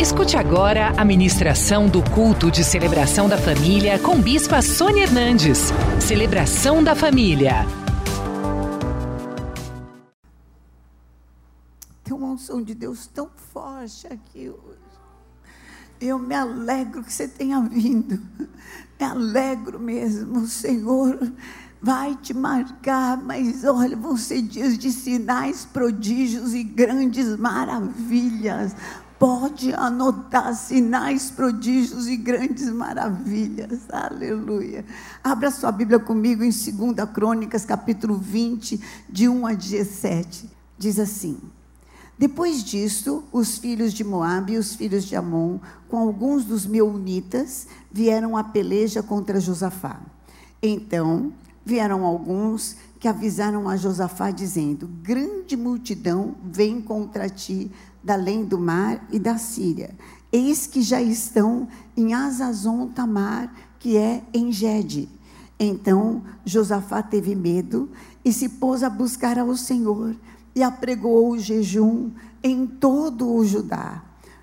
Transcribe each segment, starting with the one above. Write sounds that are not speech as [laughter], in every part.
Escute agora a ministração do culto de celebração da família com Bispa Sônia Hernandes. Celebração da família. Tem uma unção de Deus tão forte aqui hoje. Eu me alegro que você tenha vindo. Me alegro mesmo, Senhor vai te marcar, mas olha, vão ser dias de sinais, prodígios e grandes maravilhas. Pode anotar sinais, prodígios e grandes maravilhas. Aleluia. Abra sua Bíblia comigo em 2 Crônicas, capítulo 20, de 1 a 17. Diz assim: Depois disto, os filhos de Moabe e os filhos de Amon, com alguns dos meunitas, vieram à peleja contra Josafá. Então, vieram alguns que avisaram a Josafá dizendo: Grande multidão vem contra ti da além do mar e da Síria. Eis que já estão em Azazon Tamar, que é em Gede. Então Josafá teve medo e se pôs a buscar ao Senhor e apregoou o jejum em todo o Judá.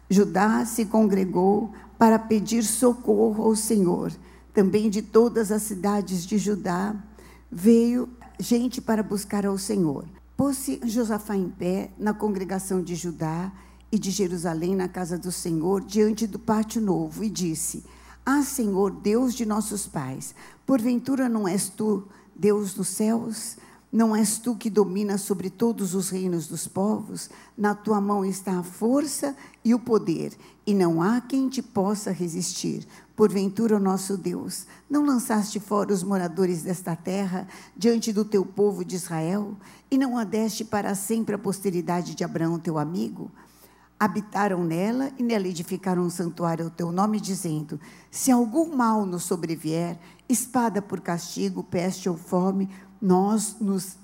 Judá se congregou para pedir socorro ao Senhor. Também de todas as cidades de Judá veio gente para buscar ao Senhor. Pôs-se Josafá em pé na congregação de Judá e de Jerusalém na casa do Senhor, diante do pátio novo, e disse: Ah, Senhor, Deus de nossos pais, porventura não és tu Deus dos céus? Não és tu que dominas sobre todos os reinos dos povos? Na tua mão está a força e o poder, e não há quem te possa resistir. Porventura, nosso Deus, não lançaste fora os moradores desta terra diante do teu povo de Israel, e não a deste para sempre a posteridade de Abraão, teu amigo? Habitaram nela e nela edificaram um santuário ao teu nome, dizendo: Se algum mal nos sobrevier, espada por castigo, peste ou fome, nós nos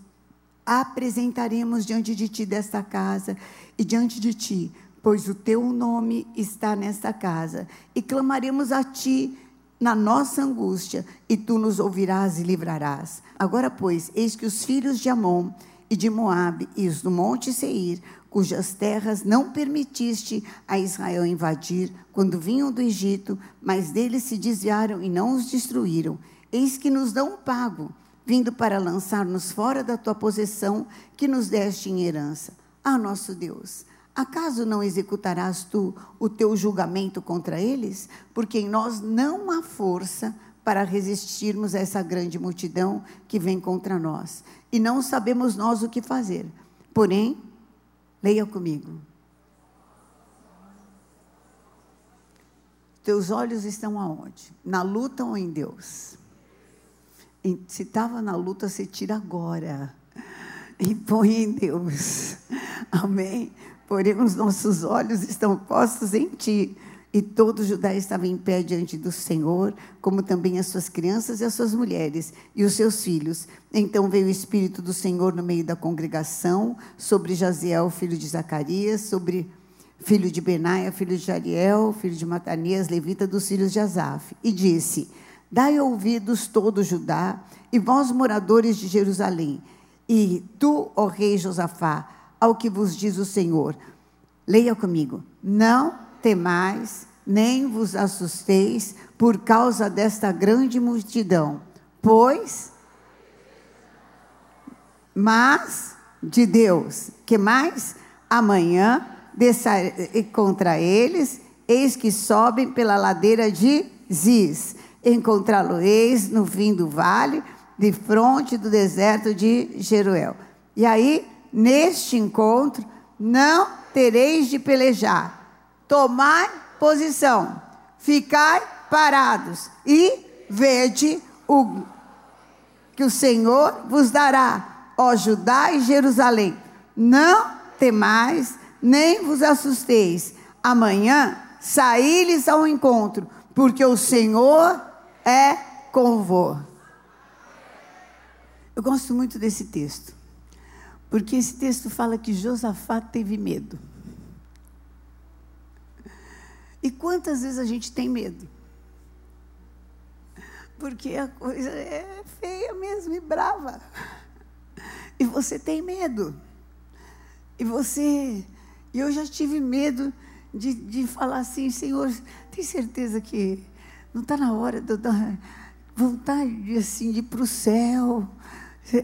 apresentaremos diante de ti desta casa e diante de ti pois o teu nome está nesta casa, e clamaremos a ti na nossa angústia, e tu nos ouvirás e livrarás. Agora, pois, eis que os filhos de Amon e de Moabe e os do monte Seir, cujas terras não permitiste a Israel invadir quando vinham do Egito, mas deles se desviaram e não os destruíram. Eis que nos dão um pago, vindo para lançar-nos fora da tua possessão que nos deste em herança. Ah, nosso Deus, Acaso não executarás tu o teu julgamento contra eles? Porque em nós não há força para resistirmos a essa grande multidão que vem contra nós. E não sabemos nós o que fazer. Porém, leia comigo. Teus olhos estão aonde? Na luta ou em Deus? Se estava na luta, se tira agora. E põe em Deus. Amém? porém os nossos olhos estão postos em ti. E todo Judá estava em pé diante do Senhor, como também as suas crianças e as suas mulheres e os seus filhos. Então veio o Espírito do Senhor no meio da congregação, sobre Jaziel, filho de Zacarias, sobre filho de Benaia, filho de Jariel, filho de Matanias, levita dos filhos de Asaf, e disse: Dai ouvidos todo Judá, e vós moradores de Jerusalém, e tu, ó rei Josafá, ao que vos diz o Senhor. Leia comigo. Não temais, nem vos assusteis por causa desta grande multidão, pois mas de Deus, que mais amanhã contra eles, eis que sobem pela ladeira de Ziz. Encontrá-lo-eis no fim do vale, de fronte do deserto de Jeruel. E aí neste encontro, não tereis de pelejar. Tomai posição, ficai parados e vede o que o Senhor vos dará, ó Judá e Jerusalém. Não temais, nem vos assusteis. Amanhã saí-lhes ao encontro, porque o Senhor é convosco. Eu gosto muito desse texto. Porque esse texto fala que Josafá teve medo. E quantas vezes a gente tem medo? Porque a coisa é feia mesmo e brava. E você tem medo. E você. Eu já tive medo de, de falar assim, Senhor, tem certeza que não está na hora de dar vontade assim, de ir para o céu.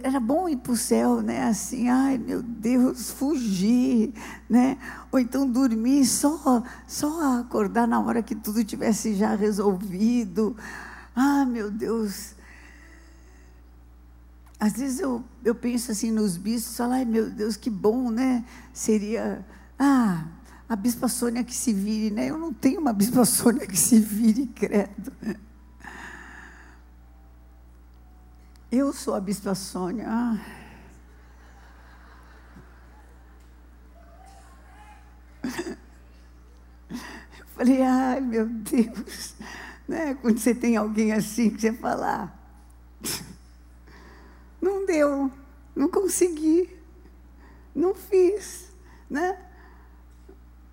Era bom ir para o céu, né? Assim, ai meu Deus, fugir, né? Ou então dormir, só, só acordar na hora que tudo tivesse já resolvido. Ah, meu Deus. Às vezes eu, eu penso assim nos bispos, falo, ai meu Deus, que bom, né? Seria, ah, a bispa Sônia que se vire, né? Eu não tenho uma bispa [laughs] Sônia que se vire, credo. Eu sou a bispa Sônia. Ah. [laughs] Eu falei, ai meu Deus, né? Quando você tem alguém assim que você fala, ah, não deu, não consegui, não fiz, né?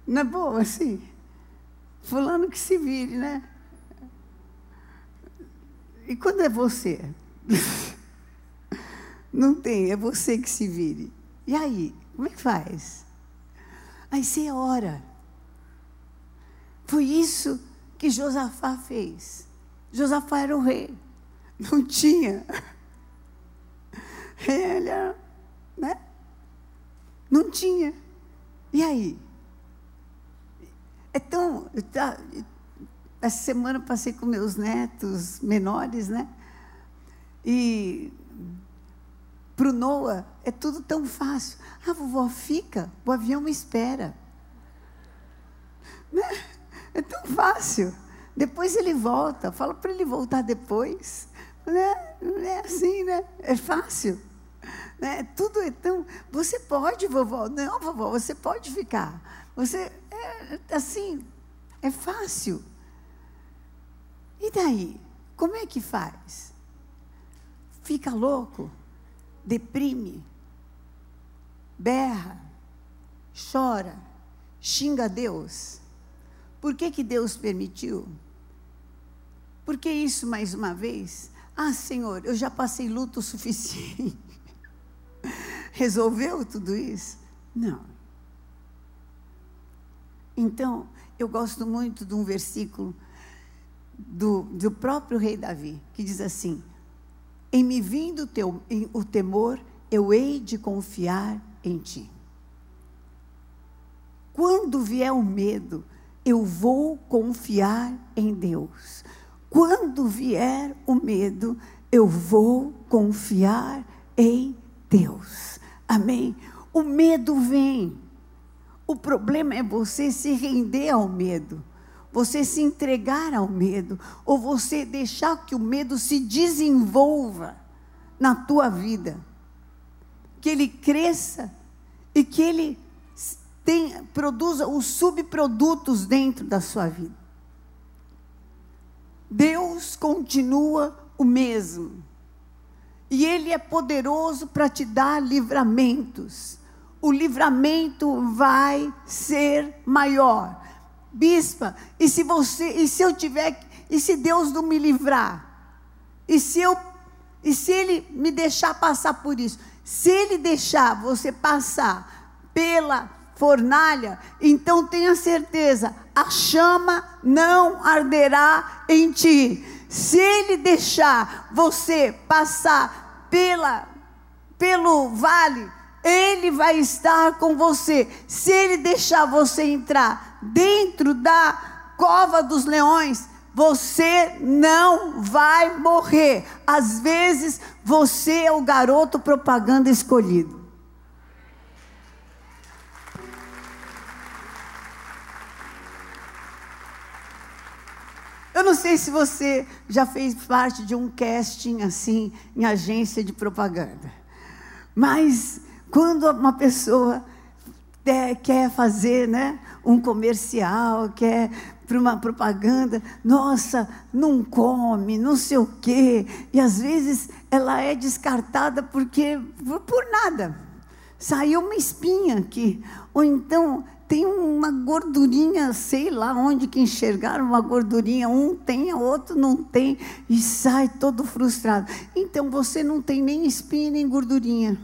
É boa assim? Fulano que se vire, né? E quando é você? [laughs] Não tem, é você que se vire. E aí, como é que faz? Aí você ora. Foi isso que Josafá fez. Josafá era o rei. Não tinha. [laughs] Ele era, né? Não tinha. E aí? Então, tá, essa semana passei com meus netos menores, né? E para o Noah é tudo tão fácil. Ah, vovó, fica, o avião me espera. Né? É tão fácil. Depois ele volta, fala para ele voltar depois. Né? Não é assim, né? É fácil. Né? Tudo é tão. Você pode, vovó. Não, vovó, você pode ficar. Você, é, assim, é fácil. E daí? Como é que faz? Fica louco? Deprime? Berra? Chora? Xinga Deus? Por que, que Deus permitiu? Por que isso mais uma vez? Ah, Senhor, eu já passei luto [laughs] suficiente. Resolveu tudo isso? Não. Então, eu gosto muito de um versículo do, do próprio rei Davi, que diz assim: Em me vindo teu, em, o temor, eu hei de confiar em ti. Quando vier o medo, eu vou confiar em Deus. Quando vier o medo, eu vou confiar em Deus. Amém? O medo vem, o problema é você se render ao medo, você se entregar ao medo, ou você deixar que o medo se desenvolva na tua vida, que ele cresça e que ele tenha, produza os subprodutos dentro da sua vida. Deus continua o mesmo. E Ele é poderoso para te dar livramentos o livramento vai ser maior. Bispa, e se você, e se eu tiver, e se Deus não me livrar? E se eu e se ele me deixar passar por isso? Se ele deixar você passar pela fornalha, então tenha certeza, a chama não arderá em ti. Se ele deixar você passar pela pelo vale, ele vai estar com você. Se Ele deixar você entrar dentro da cova dos leões, você não vai morrer. Às vezes, você é o garoto propaganda escolhido. Eu não sei se você já fez parte de um casting assim, em agência de propaganda. Mas quando uma pessoa é, quer fazer né, um comercial, quer para uma propaganda, nossa, não come, não sei o quê, e às vezes ela é descartada porque por nada. Saiu uma espinha aqui, ou então tem uma gordurinha, sei lá onde que enxergaram uma gordurinha, um tem, outro não tem, e sai todo frustrado. Então você não tem nem espinha nem gordurinha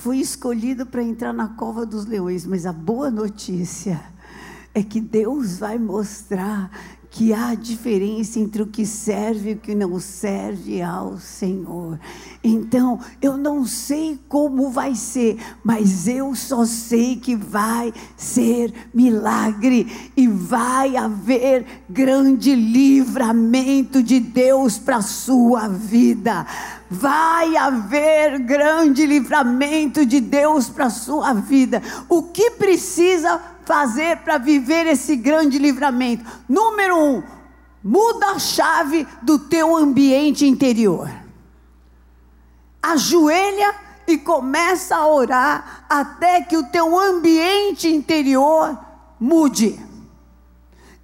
foi escolhido para entrar na cova dos leões, mas a boa notícia é que Deus vai mostrar que há diferença entre o que serve e o que não serve ao Senhor. Então, eu não sei como vai ser, mas eu só sei que vai ser milagre e vai haver grande livramento de Deus para a sua vida. Vai haver grande livramento de Deus para a sua vida. O que precisa fazer para viver esse grande livramento? Número um, muda a chave do teu ambiente interior. Ajoelha e começa a orar até que o teu ambiente interior mude.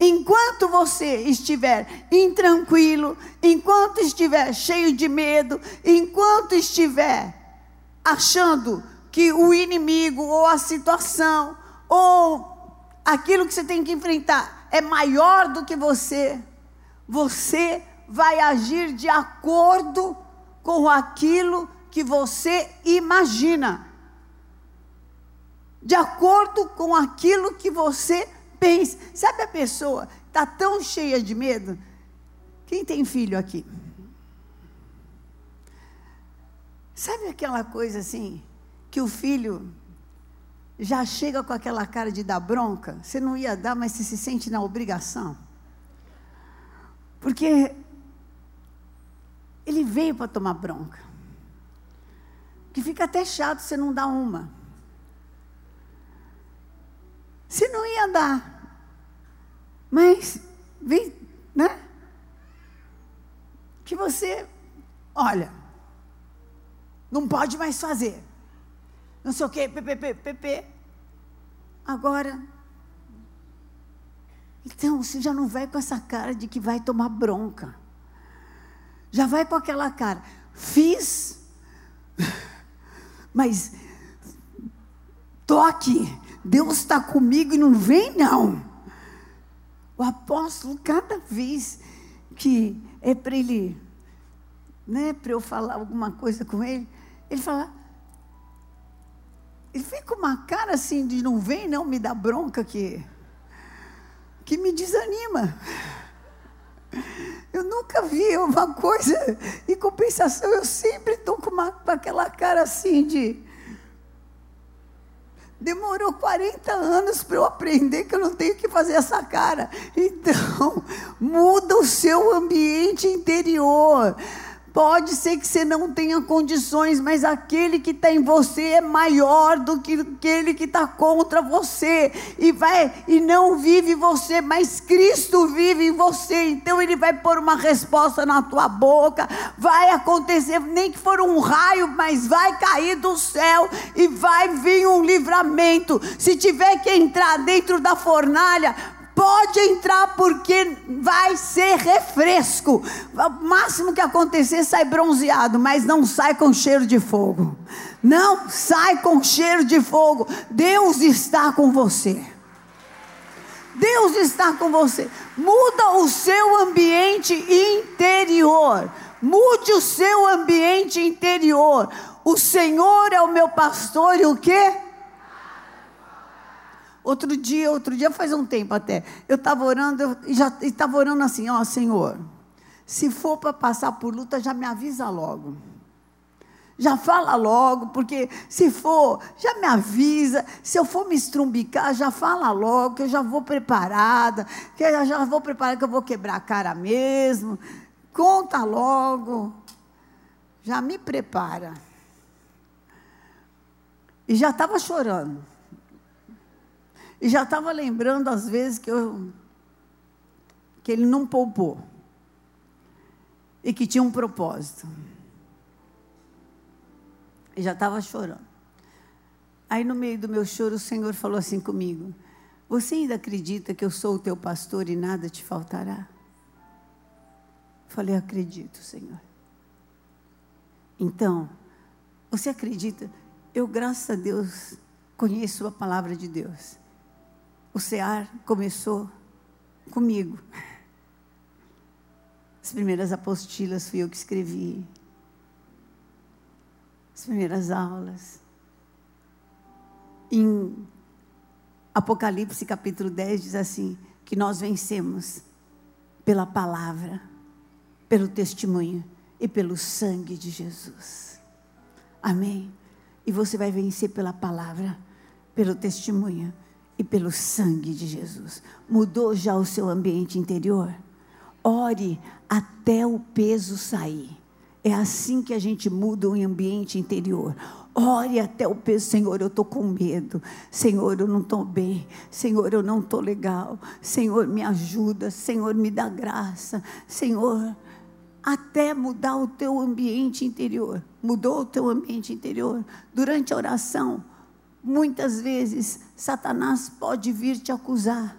Enquanto você estiver intranquilo, enquanto estiver cheio de medo, enquanto estiver achando que o inimigo ou a situação ou aquilo que você tem que enfrentar é maior do que você, você vai agir de acordo com aquilo que você imagina. De acordo com aquilo que você pensa. Sabe a pessoa está tão cheia de medo? Quem tem filho aqui? Sabe aquela coisa assim, que o filho já chega com aquela cara de dar bronca, você não ia dar, mas você se sente na obrigação. Porque ele veio para tomar bronca. Que fica até chato você não dar uma. Você não ia dar. Mas vem, né? Que você, olha, não pode mais fazer não sei o quê, PPP, PP. Agora, então você já não vai com essa cara de que vai tomar bronca. Já vai com aquela cara, fiz, mas aqui, Deus está comigo e não vem não. O apóstolo, cada vez que é para ele, né, para eu falar alguma coisa com ele, ele fala, ele fica uma cara assim de não vem, não me dá bronca que, que me desanima. Eu nunca vi uma coisa, em compensação, eu sempre estou com, uma, com aquela cara assim de. Demorou 40 anos para eu aprender que eu não tenho que fazer essa cara. Então, [laughs] muda o seu ambiente interior. Pode ser que você não tenha condições, mas aquele que está em você é maior do que aquele que está contra você. E vai e não vive você, mas Cristo vive em você. Então ele vai pôr uma resposta na tua boca. Vai acontecer, nem que for um raio, mas vai cair do céu e vai vir um livramento. Se tiver que entrar dentro da fornalha, Pode entrar porque vai ser refresco. O máximo que acontecer sai bronzeado, mas não sai com cheiro de fogo. Não sai com cheiro de fogo. Deus está com você. Deus está com você. Muda o seu ambiente interior. Mude o seu ambiente interior. O Senhor é o meu pastor e o que? Outro dia, outro dia faz um tempo até, eu estava orando, e já estava orando assim, ó Senhor, se for para passar por luta, já me avisa logo. Já fala logo, porque se for, já me avisa. Se eu for me estrumbicar, já fala logo, que eu já vou preparada, que eu já vou preparada, que eu vou quebrar a cara mesmo. Conta logo. Já me prepara. E já estava chorando. E já estava lembrando às vezes que, eu, que ele não poupou. E que tinha um propósito. E já estava chorando. Aí no meio do meu choro o Senhor falou assim comigo: Você ainda acredita que eu sou o teu pastor e nada te faltará? Falei, acredito, Senhor. Então, você acredita? Eu, graças a Deus, conheço a palavra de Deus o SEAR começou comigo. As primeiras apostilas fui eu que escrevi. As primeiras aulas. Em Apocalipse capítulo 10 diz assim: que nós vencemos pela palavra, pelo testemunho e pelo sangue de Jesus. Amém? E você vai vencer pela palavra, pelo testemunho e pelo sangue de Jesus. Mudou já o seu ambiente interior? Ore até o peso sair. É assim que a gente muda o ambiente interior. Ore até o peso, Senhor, eu estou com medo. Senhor, eu não estou bem. Senhor, eu não estou legal. Senhor, me ajuda. Senhor, me dá graça. Senhor, até mudar o teu ambiente interior. Mudou o teu ambiente interior. Durante a oração, muitas vezes, Satanás pode vir te acusar.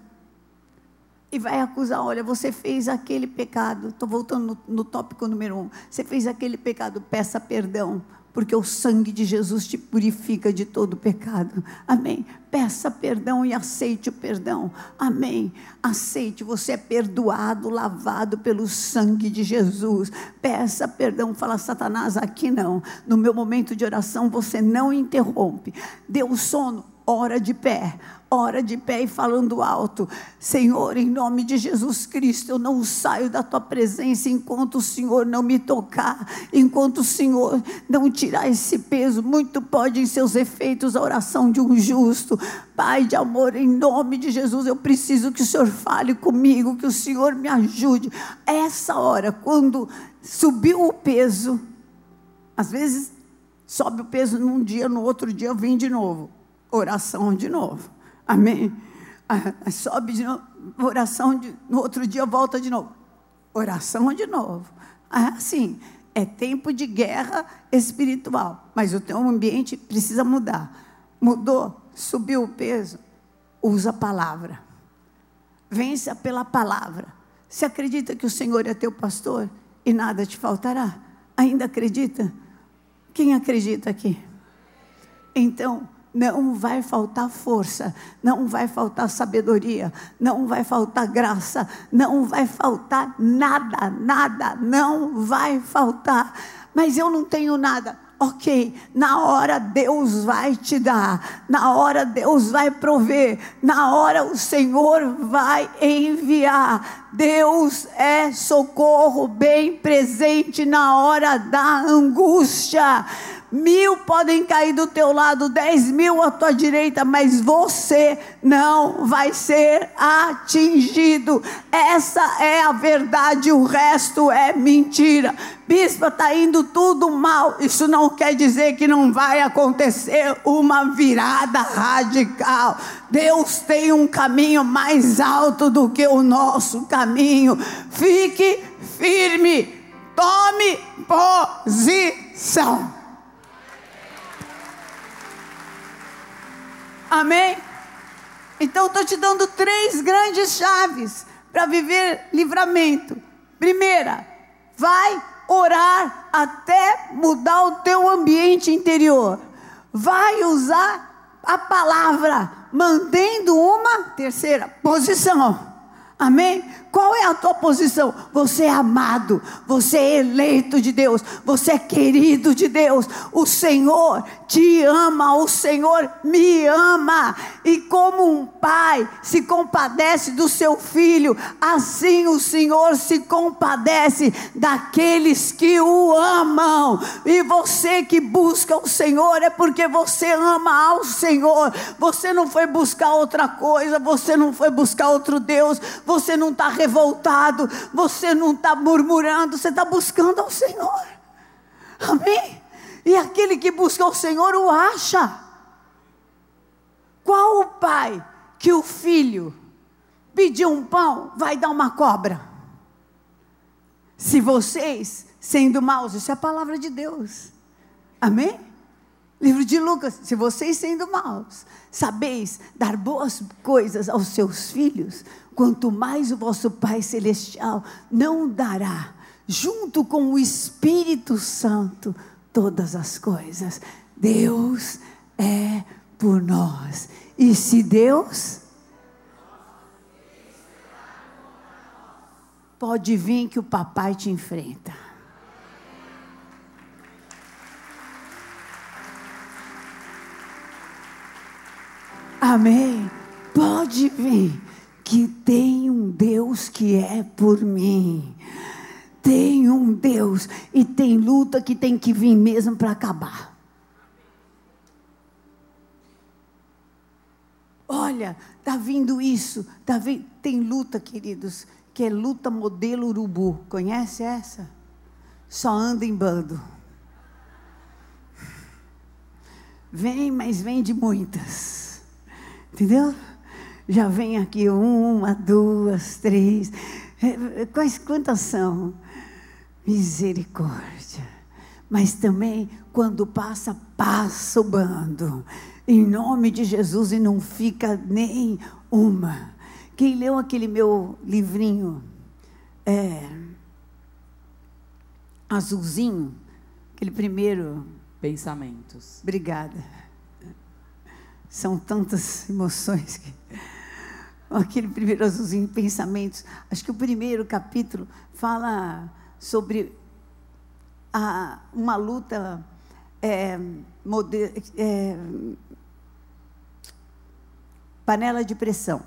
E vai acusar, olha, você fez aquele pecado. Estou voltando no, no tópico número um. Você fez aquele pecado, peça perdão porque o sangue de Jesus te purifica de todo pecado. Amém. Peça perdão e aceite o perdão. Amém. Aceite, você é perdoado, lavado pelo sangue de Jesus. Peça perdão. Fala, Satanás, aqui não. No meu momento de oração, você não interrompe. Deu sono, ora de pé ora de pé e falando alto: Senhor, em nome de Jesus Cristo, eu não saio da tua presença enquanto o Senhor não me tocar, enquanto o Senhor não tirar esse peso. Muito pode em seus efeitos a oração de um justo. Pai de amor, em nome de Jesus, eu preciso que o Senhor fale comigo, que o Senhor me ajude. Essa hora, quando subiu o peso, às vezes sobe o peso num dia, no outro dia vem de novo. Oração de novo. Amém? Ah, sobe de novo, oração, de, no outro dia volta de novo. Oração de novo. Ah, assim, é tempo de guerra espiritual, mas o teu ambiente precisa mudar. Mudou, subiu o peso, usa a palavra. Vença pela palavra. Você acredita que o Senhor é teu pastor e nada te faltará? Ainda acredita? Quem acredita aqui? Então, não vai faltar força, não vai faltar sabedoria, não vai faltar graça, não vai faltar nada, nada, não vai faltar. Mas eu não tenho nada. Ok, na hora Deus vai te dar, na hora Deus vai prover, na hora o Senhor vai enviar. Deus é socorro bem presente na hora da angústia. Mil podem cair do teu lado, dez mil à tua direita, mas você não vai ser atingido. Essa é a verdade, o resto é mentira. Bispa, está indo tudo mal. Isso não quer dizer que não vai acontecer uma virada radical. Deus tem um caminho mais alto do que o nosso caminho. Fique firme, tome posição. Amém? Então estou te dando três grandes chaves para viver livramento. Primeira, vai orar até mudar o teu ambiente interior. Vai usar a palavra, mantendo uma terceira posição. Amém? Qual é a tua posição? Você é amado, você é eleito de Deus, você é querido de Deus. O Senhor te ama, o Senhor me ama. E como um pai se compadece do seu filho, assim o Senhor se compadece daqueles que o amam. E você que busca o Senhor é porque você ama ao Senhor. Você não foi buscar outra coisa, você não foi buscar outro Deus, você não está revoltado, você não está murmurando, você está buscando ao Senhor. Amém? E aquele que busca o Senhor o acha. Qual o pai que o filho pediu um pão, vai dar uma cobra? Se vocês, sendo maus, isso é a palavra de Deus. Amém? Livro de Lucas, se vocês sendo maus, sabeis dar boas coisas aos seus filhos, quanto mais o vosso Pai Celestial não dará, junto com o Espírito Santo, todas as coisas. Deus é por nós. E se Deus. Pode vir que o papai te enfrenta. Amém. Pode vir que tem um Deus que é por mim. Tem um Deus e tem luta que tem que vir mesmo para acabar. Olha, tá vindo isso, tá vindo, tem luta, queridos, que é luta modelo urubu. Conhece essa? Só anda em bando. Vem, mas vem de muitas. Entendeu? Já vem aqui uma, duas, três. É, quais, quantas são? Misericórdia. Mas também, quando passa, passa o bando. Em nome de Jesus, e não fica nem uma. Quem leu aquele meu livrinho é, azulzinho, aquele primeiro. Pensamentos. Obrigada. São tantas emoções que aquele primeiro azulzinho, pensamentos. Acho que o primeiro capítulo fala sobre a, uma luta é, é, panela de pressão.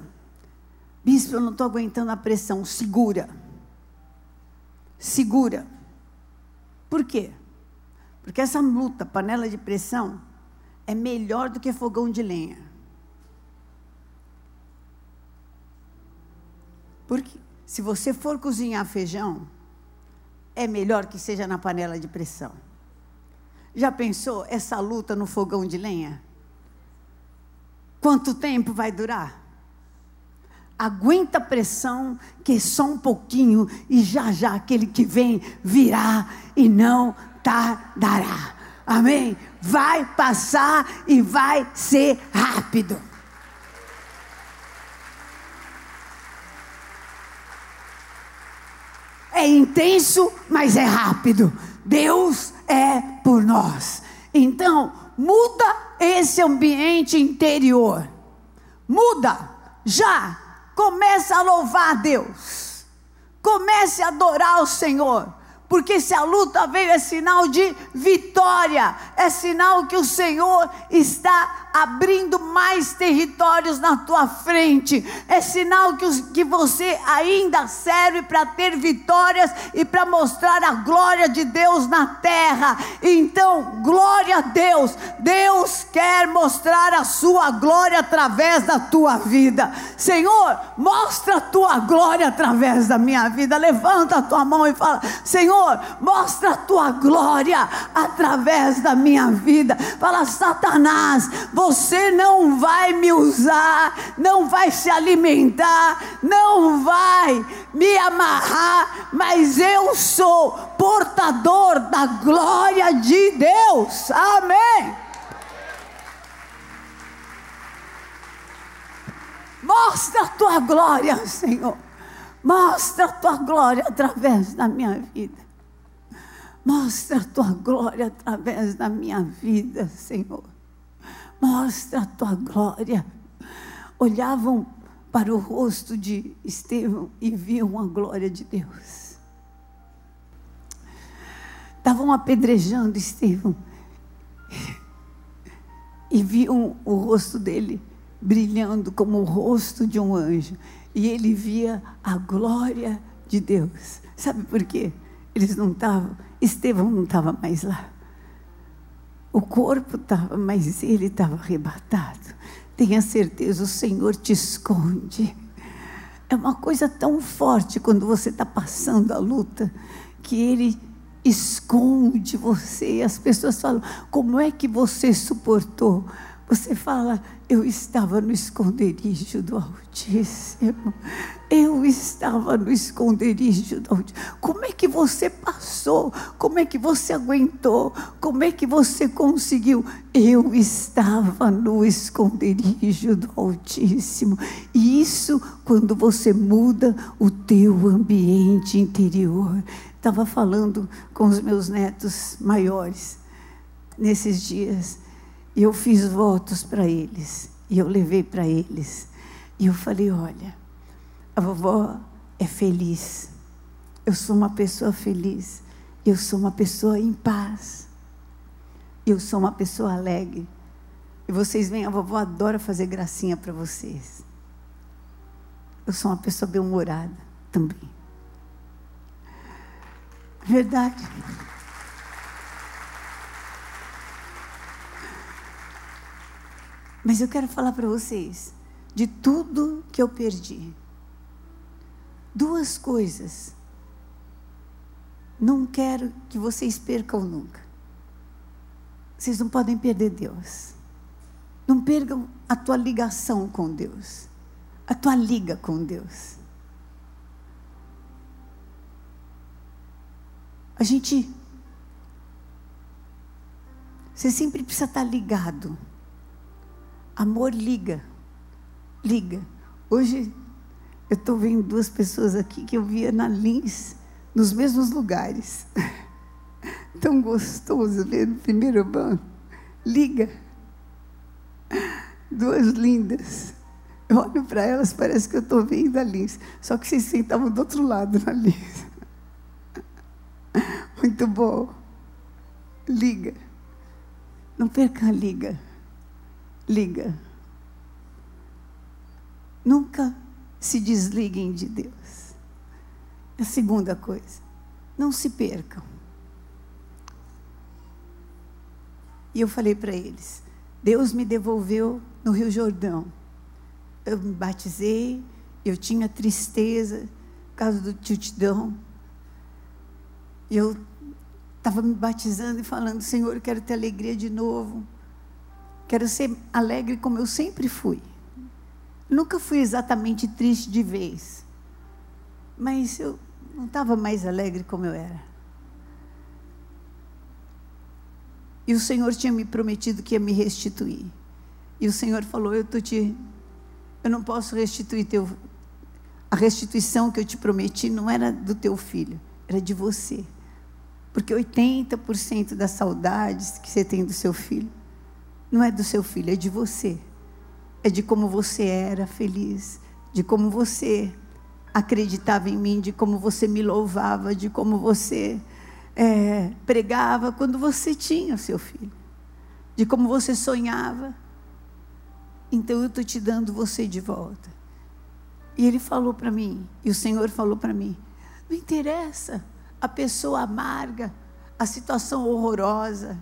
Bispo, eu não estou aguentando a pressão. Segura. Segura. Por quê? Porque essa luta, panela de pressão, é melhor do que fogão de lenha. Porque se você for cozinhar feijão, é melhor que seja na panela de pressão. Já pensou essa luta no fogão de lenha? Quanto tempo vai durar? Aguenta a pressão, que é só um pouquinho, e já já aquele que vem virá e não tardará. Amém? Vai passar e vai ser rápido. É intenso, mas é rápido. Deus é por nós. Então, muda esse ambiente interior. Muda, já. Comece a louvar a Deus. Comece a adorar o Senhor. Porque se a luta veio é sinal de vitória, é sinal que o Senhor está abrindo mais territórios na tua frente. É sinal que, os, que você ainda serve para ter vitórias e para mostrar a glória de Deus na terra. Então, glória a Deus. Deus quer mostrar a sua glória através da tua vida. Senhor, mostra a tua glória através da minha vida. Levanta a tua mão e fala: Senhor, mostra a tua glória através da minha vida. Fala, Satanás, você não vai me usar, não vai se alimentar, não vai me amarrar, mas eu sou portador da glória de Deus. Amém. Mostra a tua glória, Senhor. Mostra a tua glória através da minha vida. Mostra a tua glória através da minha vida, Senhor. Mostra a tua glória. Olhavam para o rosto de Estevão e viam a glória de Deus. Estavam apedrejando Estevão e viam o rosto dele brilhando como o rosto de um anjo. E ele via a glória de Deus. Sabe por quê? Eles não estavam, Estevão não estava mais lá. O corpo estava, mas ele estava arrebatado. Tenha certeza, o Senhor te esconde. É uma coisa tão forte quando você está passando a luta, que Ele esconde você. As pessoas falam: como é que você suportou? Você fala, eu estava no esconderijo do Altíssimo. Eu estava no esconderijo do Altíssimo. Como é que você passou? Como é que você aguentou? Como é que você conseguiu? Eu estava no esconderijo do Altíssimo. E isso quando você muda o teu ambiente interior. Estava falando com os meus netos maiores nesses dias e eu fiz votos para eles. E eu levei para eles. E eu falei: olha, a vovó é feliz. Eu sou uma pessoa feliz. Eu sou uma pessoa em paz. Eu sou uma pessoa alegre. E vocês veem, a vovó adora fazer gracinha para vocês. Eu sou uma pessoa bem-humorada também. Verdade. Mas eu quero falar para vocês de tudo que eu perdi. Duas coisas. Não quero que vocês percam nunca. Vocês não podem perder Deus. Não percam a tua ligação com Deus. A tua liga com Deus. A gente. Você sempre precisa estar ligado. Amor liga. Liga. Hoje eu estou vendo duas pessoas aqui que eu via na Lins, nos mesmos lugares. [laughs] Tão gostoso ver no primeiro banco. Liga. Duas lindas. Eu olho para elas, parece que eu estou vendo a Lins. Só que vocês sentavam do outro lado na Lins. [laughs] Muito bom. Liga. Não perca a liga. Liga. Nunca se desliguem de Deus. A segunda coisa, não se percam. E eu falei para eles: Deus me devolveu no Rio Jordão. Eu me batizei, eu tinha tristeza por causa do titidão. Eu estava me batizando e falando: Senhor, eu quero ter alegria de novo. Quero ser alegre como eu sempre fui. Nunca fui exatamente triste de vez, mas eu não estava mais alegre como eu era. E o Senhor tinha me prometido que ia me restituir. E o Senhor falou: Eu tô te, eu não posso restituir teu, a restituição que eu te prometi não era do teu filho, era de você. Porque 80% das saudades que você tem do seu filho não é do seu filho, é de você é de como você era feliz, de como você acreditava em mim, de como você me louvava, de como você é, pregava quando você tinha o seu filho, de como você sonhava. Então eu estou te dando você de volta. E ele falou para mim, e o Senhor falou para mim: não interessa a pessoa amarga, a situação horrorosa,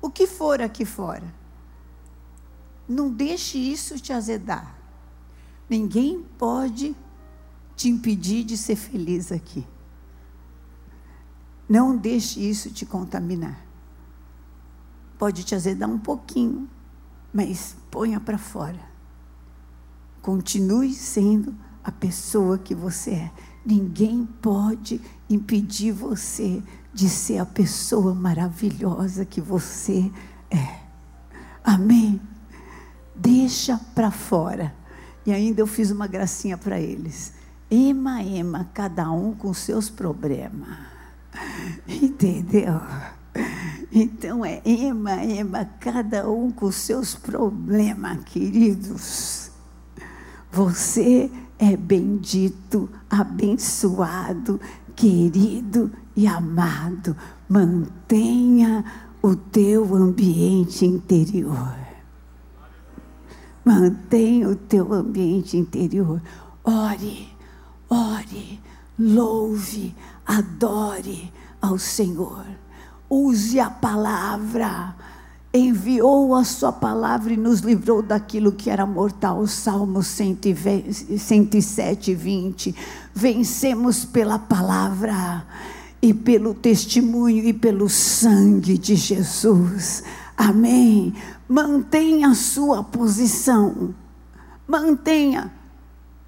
o que for aqui fora. Não deixe isso te azedar. Ninguém pode te impedir de ser feliz aqui. Não deixe isso te contaminar. Pode te azedar um pouquinho, mas ponha para fora. Continue sendo a pessoa que você é. Ninguém pode impedir você de ser a pessoa maravilhosa que você é. Amém? Deixa para fora. E ainda eu fiz uma gracinha para eles. Ema, ema, cada um com seus problemas. [laughs] Entendeu? Então é ema, ema, cada um com seus problemas, queridos. Você é bendito, abençoado, querido e amado. Mantenha o teu ambiente interior. Mantenha o teu ambiente interior. Ore, ore, louve, adore ao Senhor. Use a palavra. Enviou a sua palavra e nos livrou daquilo que era mortal. Salmo 107, 20. Vencemos pela palavra e pelo testemunho e pelo sangue de Jesus. Amém. Mantenha a sua posição. Mantenha.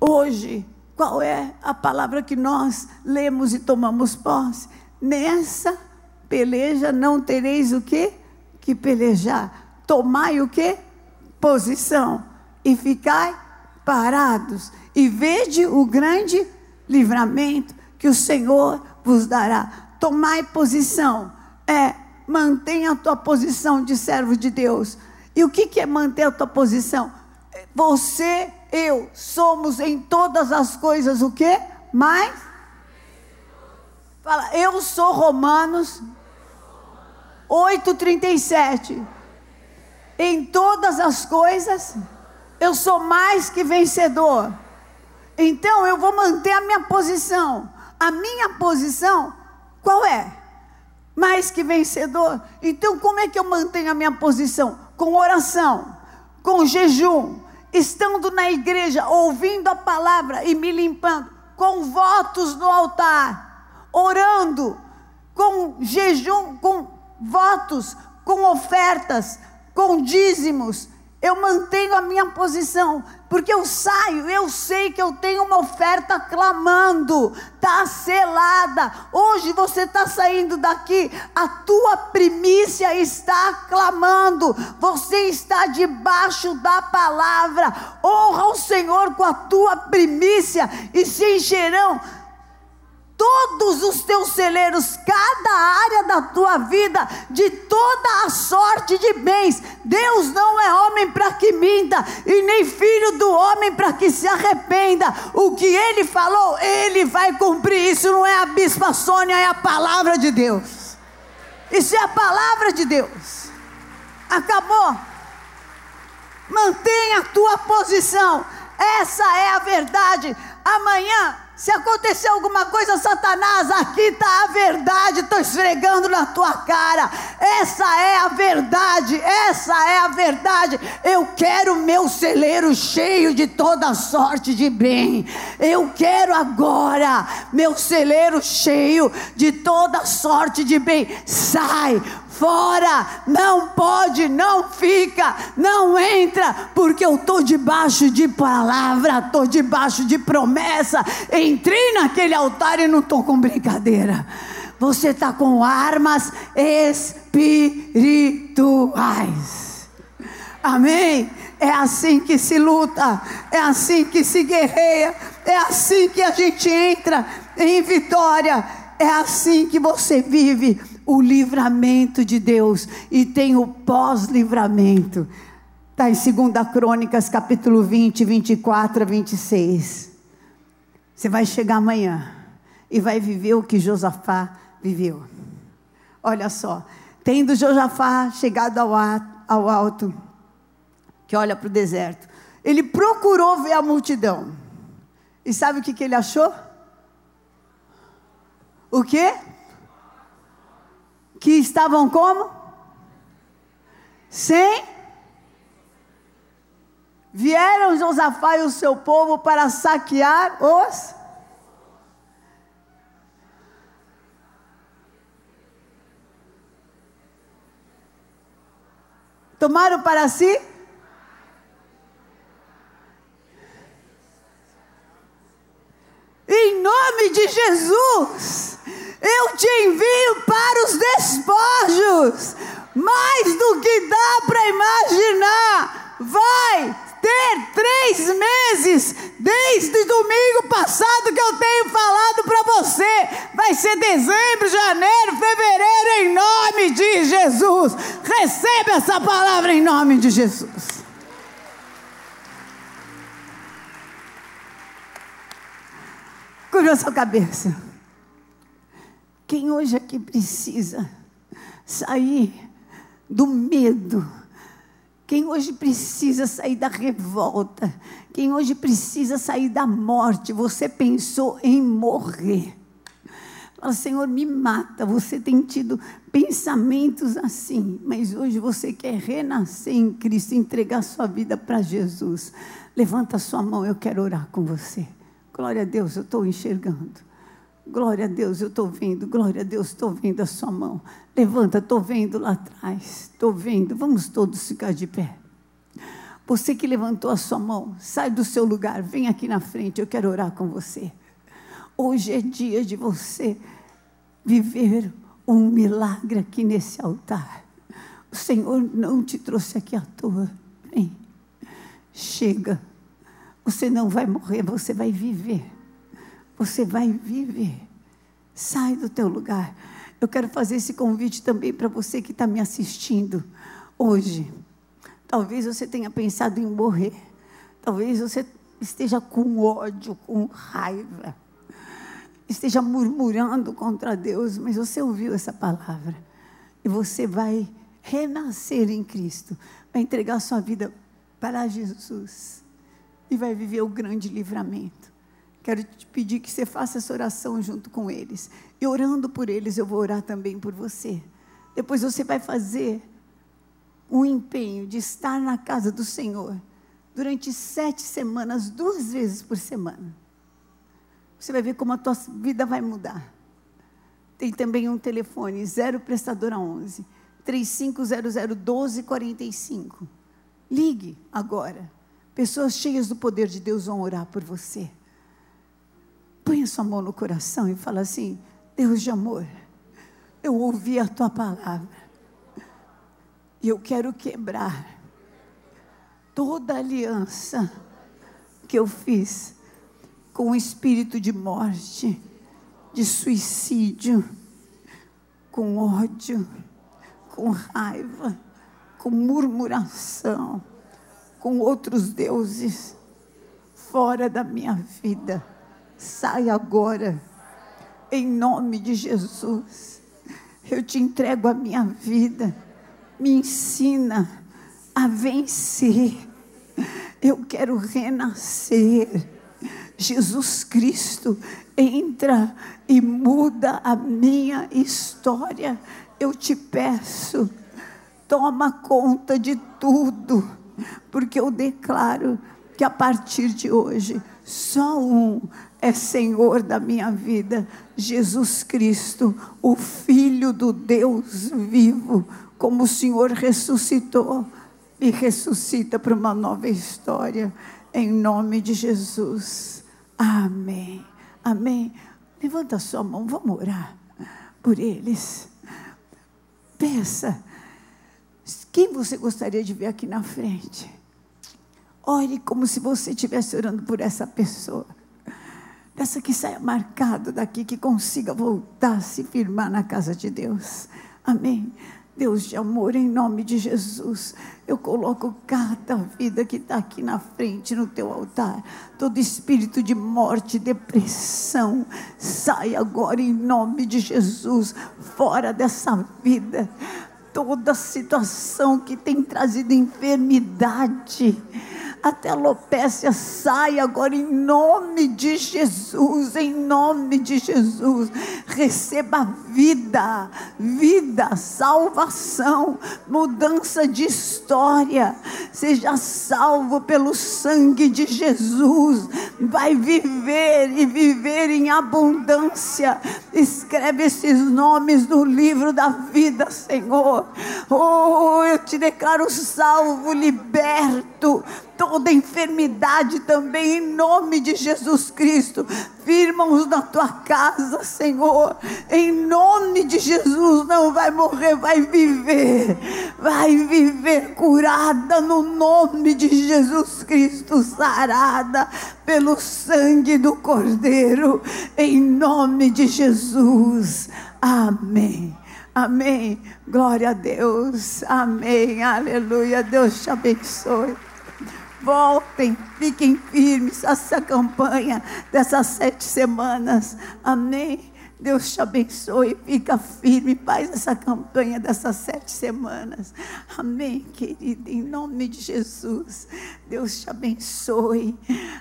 Hoje, qual é a palavra que nós lemos e tomamos posse? Nessa peleja não tereis o que? Que pelejar. Tomai o que? Posição. E ficai parados. E vede o grande livramento que o Senhor vos dará. Tomai posição. É Mantenha a tua posição de servo de Deus. E o que, é manter a tua posição? Você, eu, somos em todas as coisas o quê? Mais? Fala, eu sou Romanos 8,37. Em todas as coisas, eu sou mais que vencedor. Então eu vou manter a minha posição. A minha posição, qual é? Mais que vencedor. Então, como é que eu mantenho a minha posição? Com oração, com jejum, estando na igreja, ouvindo a palavra e me limpando, com votos no altar, orando, com jejum, com votos, com ofertas, com dízimos, eu mantenho a minha posição, porque eu saio, eu sei que eu tenho uma oferta clamando, está selada. Hoje você está saindo daqui, a tua primícia está clamando, você está debaixo da palavra. Honra o Senhor com a tua primícia e se encherão todos os teus celeiros, cada área da tua vida, de toda a sorte de bens. Deus não é homem para que minta, e nem filho do homem para que se arrependa. O que ele falou, ele vai cumprir. Isso não é a bispa Sônia, é a palavra de Deus. Isso é a palavra de Deus. Acabou. Mantenha a tua posição. Essa é a verdade. Amanhã se acontecer alguma coisa, Satanás, aqui está a verdade, estou esfregando na tua cara. Essa é a verdade, essa é a verdade. Eu quero meu celeiro cheio de toda sorte de bem. Eu quero agora meu celeiro cheio de toda sorte de bem. Sai, fora, não pode, não fica, não entra, porque eu estou debaixo de palavra, estou debaixo de promessa. Entrei naquele altar e não estou com brincadeira. Você está com armas espirituais. Amém? É assim que se luta, é assim que se guerreia, é assim que a gente entra em vitória, é assim que você vive o livramento de Deus e tem o pós-livramento. Está em 2 Crônicas, capítulo 20, 24 a 26. Você vai chegar amanhã e vai viver o que Josafá viveu. Olha só, tendo Josafá chegado ao, alto, que olha para o deserto, ele procurou ver a multidão. E sabe o que, que ele achou? O quê? Que estavam como? Sem. Vieram Josafá e o seu povo para saquear os. Tomaram para si? Em nome de Jesus eu te envio para os despojos, mais do que dá para imaginar. Vai ter três meses, desde domingo passado que eu tenho falado para você. Vai ser dezembro, janeiro, fevereiro, em nome de Jesus. Receba essa palavra em nome de Jesus. Curva a sua cabeça. Quem hoje aqui precisa sair do medo, quem hoje precisa sair da revolta, quem hoje precisa sair da morte, você pensou em morrer. Fala, Senhor, me mata. Você tem tido pensamentos assim, mas hoje você quer renascer em Cristo, entregar sua vida para Jesus. Levanta sua mão, eu quero orar com você. Glória a Deus, eu estou enxergando. Glória a Deus, eu estou vendo. Glória a Deus, estou vendo a sua mão. Levanta, estou vendo lá atrás. Estou vendo. Vamos todos ficar de pé. Você que levantou a sua mão, sai do seu lugar, vem aqui na frente. Eu quero orar com você. Hoje é dia de você viver um milagre aqui nesse altar. O Senhor não te trouxe aqui à toa. Vem, chega. Você não vai morrer, você vai viver você vai viver. Sai do teu lugar. Eu quero fazer esse convite também para você que está me assistindo hoje. Talvez você tenha pensado em morrer. Talvez você esteja com ódio, com raiva. Esteja murmurando contra Deus, mas você ouviu essa palavra. E você vai renascer em Cristo, vai entregar sua vida para Jesus e vai viver o grande livramento. Quero te pedir que você faça essa oração junto com eles. E orando por eles, eu vou orar também por você. Depois você vai fazer um empenho de estar na casa do Senhor durante sete semanas, duas vezes por semana. Você vai ver como a tua vida vai mudar. Tem também um telefone, zero prestadora 11, 3500 1245. Ligue agora. Pessoas cheias do poder de Deus vão orar por você. Põe a sua mão no coração e fala assim: Deus de amor, eu ouvi a tua palavra e eu quero quebrar toda aliança que eu fiz com o espírito de morte, de suicídio, com ódio, com raiva, com murmuração, com outros deuses, fora da minha vida. Sai agora, em nome de Jesus. Eu te entrego a minha vida. Me ensina a vencer. Eu quero renascer Jesus Cristo entra e muda a minha história. Eu te peço, toma conta de tudo, porque eu declaro que a partir de hoje só um é Senhor da minha vida, Jesus Cristo, o Filho do Deus vivo, como o Senhor ressuscitou e ressuscita para uma nova história, em nome de Jesus. Amém. Amém. Levanta a sua mão, vamos orar por eles. Peça. Quem você gostaria de ver aqui na frente? Ore como se você estivesse orando por essa pessoa. Essa que saia marcado daqui, que consiga voltar a se firmar na casa de Deus. Amém. Deus de amor, em nome de Jesus, eu coloco cada vida que está aqui na frente, no teu altar. Todo espírito de morte, depressão, sai agora em nome de Jesus, fora dessa vida. Toda situação que tem trazido enfermidade, até alopécia sai agora em nome de Jesus, em nome de Jesus. Receba vida, vida, salvação, mudança de história. Seja salvo pelo sangue de Jesus. Vai viver e viver em abundância. Escreve esses nomes no livro da vida, Senhor. Oh, eu te declaro salvo, liberto toda enfermidade também, em nome de Jesus Cristo. Firma-os na tua casa, Senhor, em nome de Jesus. Não vai morrer, vai viver, vai viver curada no nome de Jesus Cristo, sarada pelo sangue do Cordeiro, em nome de Jesus. Amém. Amém. Glória a Deus. Amém. Aleluia. Deus te abençoe. Voltem, fiquem firmes essa campanha dessas sete semanas. Amém. Deus te abençoe, fica firme, faz essa campanha dessas sete semanas. Amém, querida, em nome de Jesus. Deus te abençoe.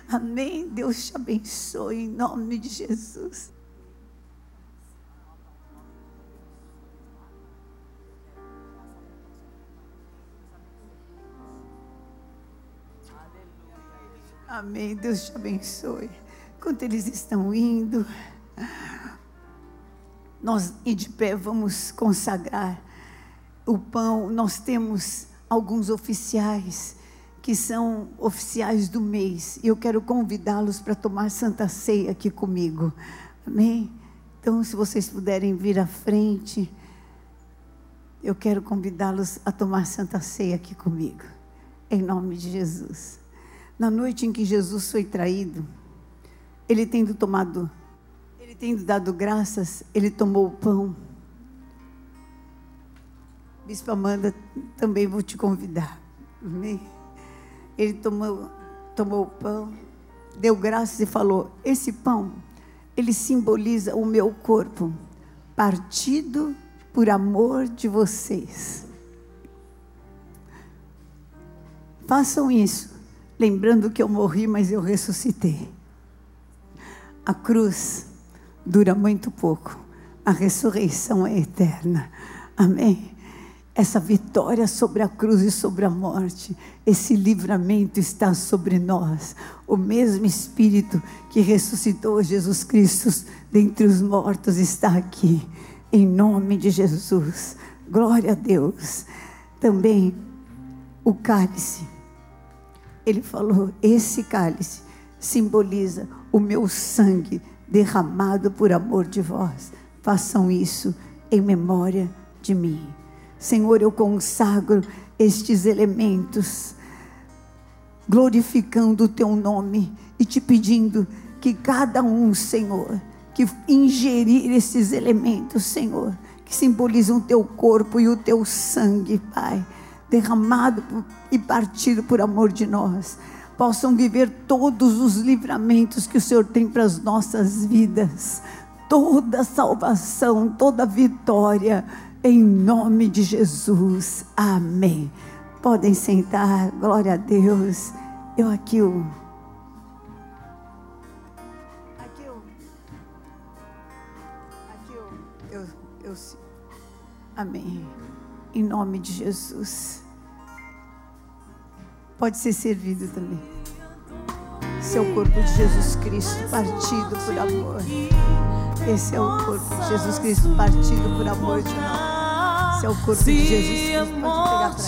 Amém. Deus te abençoe, em nome de Jesus. Amém. Deus te abençoe. Enquanto eles estão indo, nós e de pé vamos consagrar o pão. Nós temos alguns oficiais que são oficiais do mês. E eu quero convidá-los para tomar Santa Ceia aqui comigo. Amém? Então, se vocês puderem vir à frente, eu quero convidá-los a tomar Santa Ceia aqui comigo. Em nome de Jesus. Na noite em que Jesus foi traído, ele tendo tomado, ele tendo dado graças, ele tomou o pão. Bispo Amanda, também vou te convidar. Amém? Ele tomou, tomou o pão, deu graças e falou: Esse pão, ele simboliza o meu corpo, partido por amor de vocês. Façam isso, lembrando que eu morri, mas eu ressuscitei. A cruz dura muito pouco, a ressurreição é eterna. Amém? Essa vitória sobre a cruz e sobre a morte, esse livramento está sobre nós. O mesmo Espírito que ressuscitou Jesus Cristo dentre os mortos está aqui, em nome de Jesus. Glória a Deus. Também o cálice. Ele falou: esse cálice simboliza o meu sangue derramado por amor de vós. Façam isso em memória de mim. Senhor, eu consagro estes elementos, glorificando o teu nome e te pedindo que cada um, Senhor, que ingerir esses elementos, Senhor, que simbolizam o teu corpo e o teu sangue, Pai, derramado e partido por amor de nós, possam viver todos os livramentos que o Senhor tem para as nossas vidas, toda salvação, toda vitória, em nome de Jesus. Amém. Podem sentar, glória a Deus. Eu aqui o Amém. Em nome de Jesus. Pode ser servido também. Seu corpo de Jesus Cristo partido por amor. Esse é o corpo de Jesus Cristo partido por amor de nós. Esse é o corpo de Jesus Cristo. Pode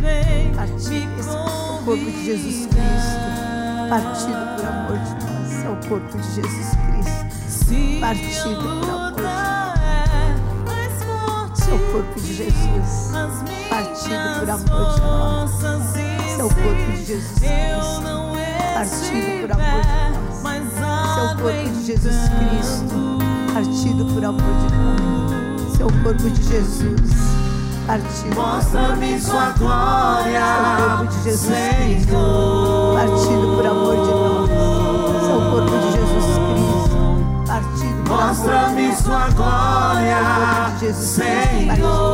pegar para Partido. Esse é o corpo de Jesus Cristo. Partido por amor de nós. Esse é o corpo de Jesus Cristo. Partido por amor de nós é o corpo de Jesus, partido por amor de nós. Esse é o corpo de Jesus Cristo, partido por amor de nós. Esse é o corpo de Jesus Cristo, partido por amor de nós. Esse é o corpo de Jesus, partido Mostra-me sua glória, Esse é o corpo de Jesus Cristo, partido por amor de nós. Glória, Senhor.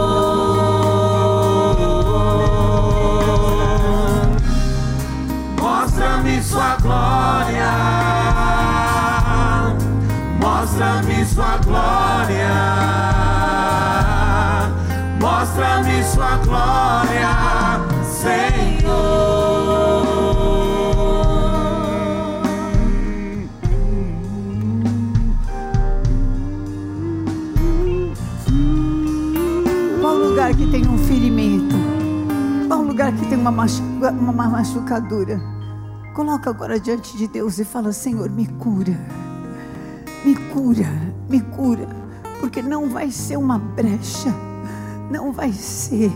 Uma, machuca- uma machucadura? Coloca agora diante de Deus e fala: Senhor, me cura. Me cura, me cura. Porque não vai ser uma brecha. Não vai ser.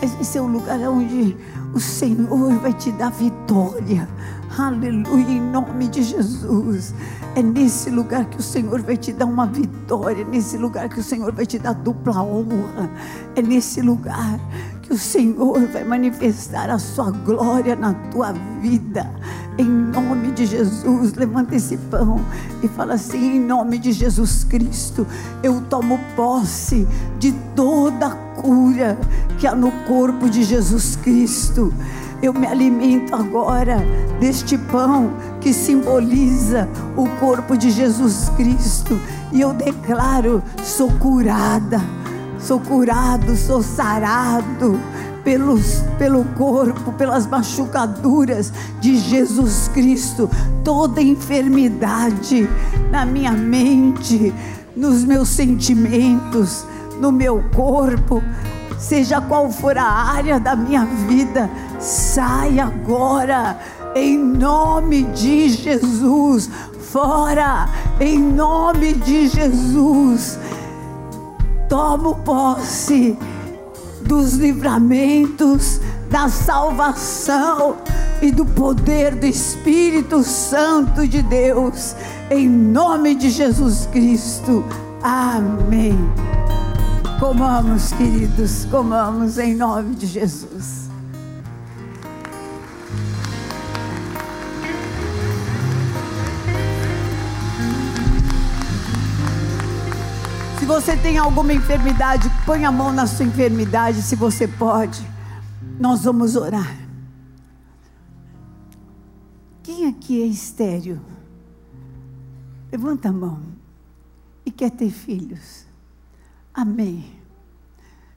Mas vai ser um lugar onde o Senhor vai te dar vitória. Aleluia, em nome de Jesus. É nesse lugar que o Senhor vai te dar uma vitória. É nesse lugar que o Senhor vai te dar dupla honra. É nesse lugar que o Senhor vai manifestar a sua glória na tua vida. Em nome de Jesus, levanta esse pão e fala assim: em nome de Jesus Cristo, eu tomo posse de toda a cura que há no corpo de Jesus Cristo. Eu me alimento agora deste pão que simboliza o corpo de Jesus Cristo. E eu declaro: sou curada, sou curado, sou sarado pelos, pelo corpo, pelas machucaduras de Jesus Cristo. Toda enfermidade na minha mente, nos meus sentimentos, no meu corpo, seja qual for a área da minha vida, sai agora, em nome de Jesus. Fora, em nome de Jesus. Tomo posse dos livramentos, da salvação e do poder do Espírito Santo de Deus, em nome de Jesus Cristo. Amém. Comamos, queridos, comamos em nome de Jesus. Você tem alguma enfermidade, põe a mão na sua enfermidade, se você pode. Nós vamos orar. aqui é estéreo? Levanta a mão. E quer ter filhos? Amém.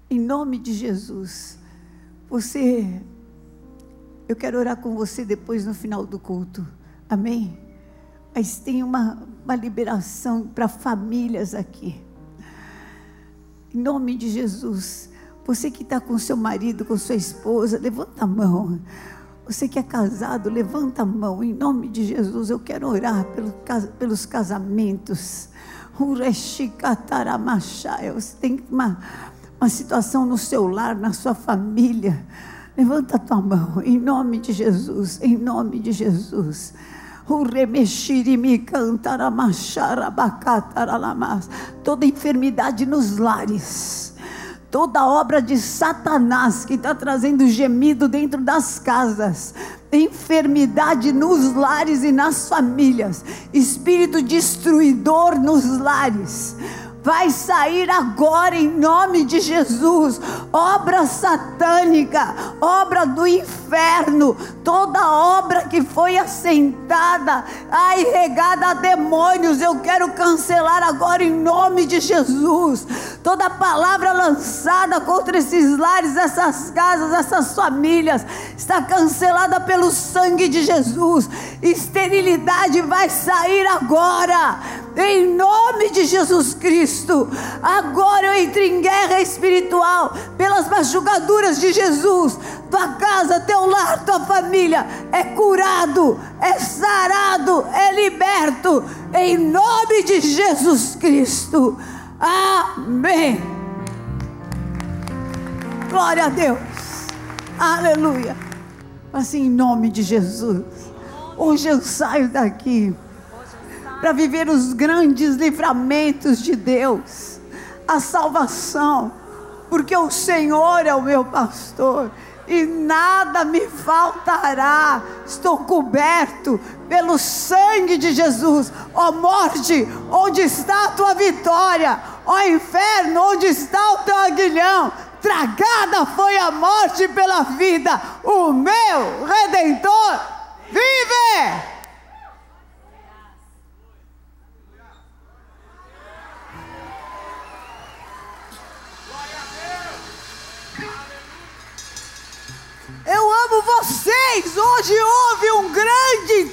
Em nome de Jesus. Você, eu quero orar com você depois no final do culto. Amém? Mas tem uma, uma liberação para famílias aqui. Em nome de Jesus. Você que está com seu marido, com sua esposa, levanta a mão. Você que é casado, levanta a mão. Em nome de Jesus, eu quero orar pelo, pelos casamentos. Você tem uma, uma situação no seu lar, na sua família. Levanta a tua mão, em nome de Jesus, em nome de Jesus. Toda enfermidade nos lares. Toda obra de Satanás que está trazendo gemido dentro das casas, enfermidade nos lares e nas famílias, espírito destruidor nos lares vai sair agora em nome de Jesus. Obra satânica, obra do inferno, toda obra que foi assentada, ai, regada a demônios, eu quero cancelar agora em nome de Jesus. Toda palavra lançada contra esses lares, essas casas, essas famílias, está cancelada pelo sangue de Jesus. Esterilidade vai sair agora em nome de Jesus Cristo. Agora eu entro em guerra espiritual pelas machucaduras de Jesus. Tua casa, teu lar, tua família é curado, é sarado, é liberto, em nome de Jesus Cristo. Amém. Glória a Deus. Aleluia. Assim, em nome de Jesus. Hoje eu saio daqui para viver os grandes livramentos de Deus, a salvação, porque o Senhor é o meu pastor e nada me faltará. Estou coberto pelo sangue de Jesus. Ó morte, onde está a tua vitória? Ó inferno, onde está o teu aguilhão? Tragada foi a morte pela vida. O meu redentor vive! Eu amo vocês. Hoje houve um grande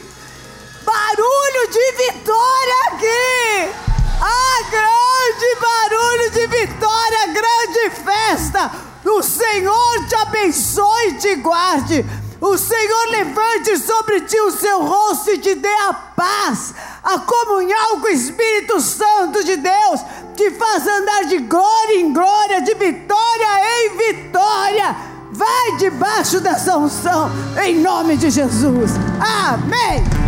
barulho de vitória aqui. Ah, grande barulho de vitória, grande festa. O Senhor te abençoe e te guarde. O Senhor levante sobre ti o seu rosto e te dê a paz, a comunhão com o Espírito Santo de Deus, te faz andar de glória em glória, de vitória em vitória Vai debaixo dessa unção, em nome de Jesus. Amém.